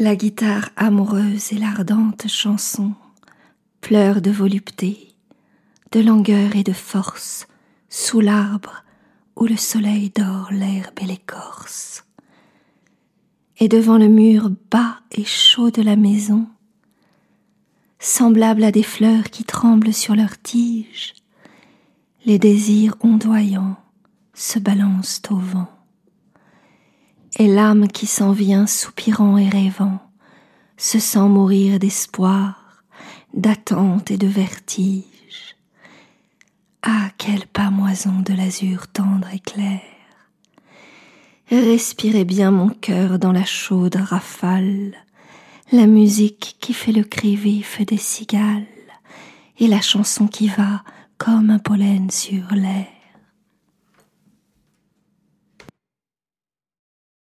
La guitare amoureuse et l'ardente chanson pleurent de volupté, de langueur et de force sous l'arbre où le soleil dort l'herbe et l'écorce. Et devant le mur bas et chaud de la maison, semblable à des fleurs qui tremblent sur leurs tiges, les désirs ondoyants se balancent au vent et l'âme qui s'en vient soupirant et rêvant se sent mourir d'espoir, d'attente et de vertige. Ah, quelle pamoison de l'azur tendre et clair. Respirez bien mon cœur dans la chaude rafale, la musique qui fait le cri vif des cigales, et la chanson qui va comme un pollen sur l'air.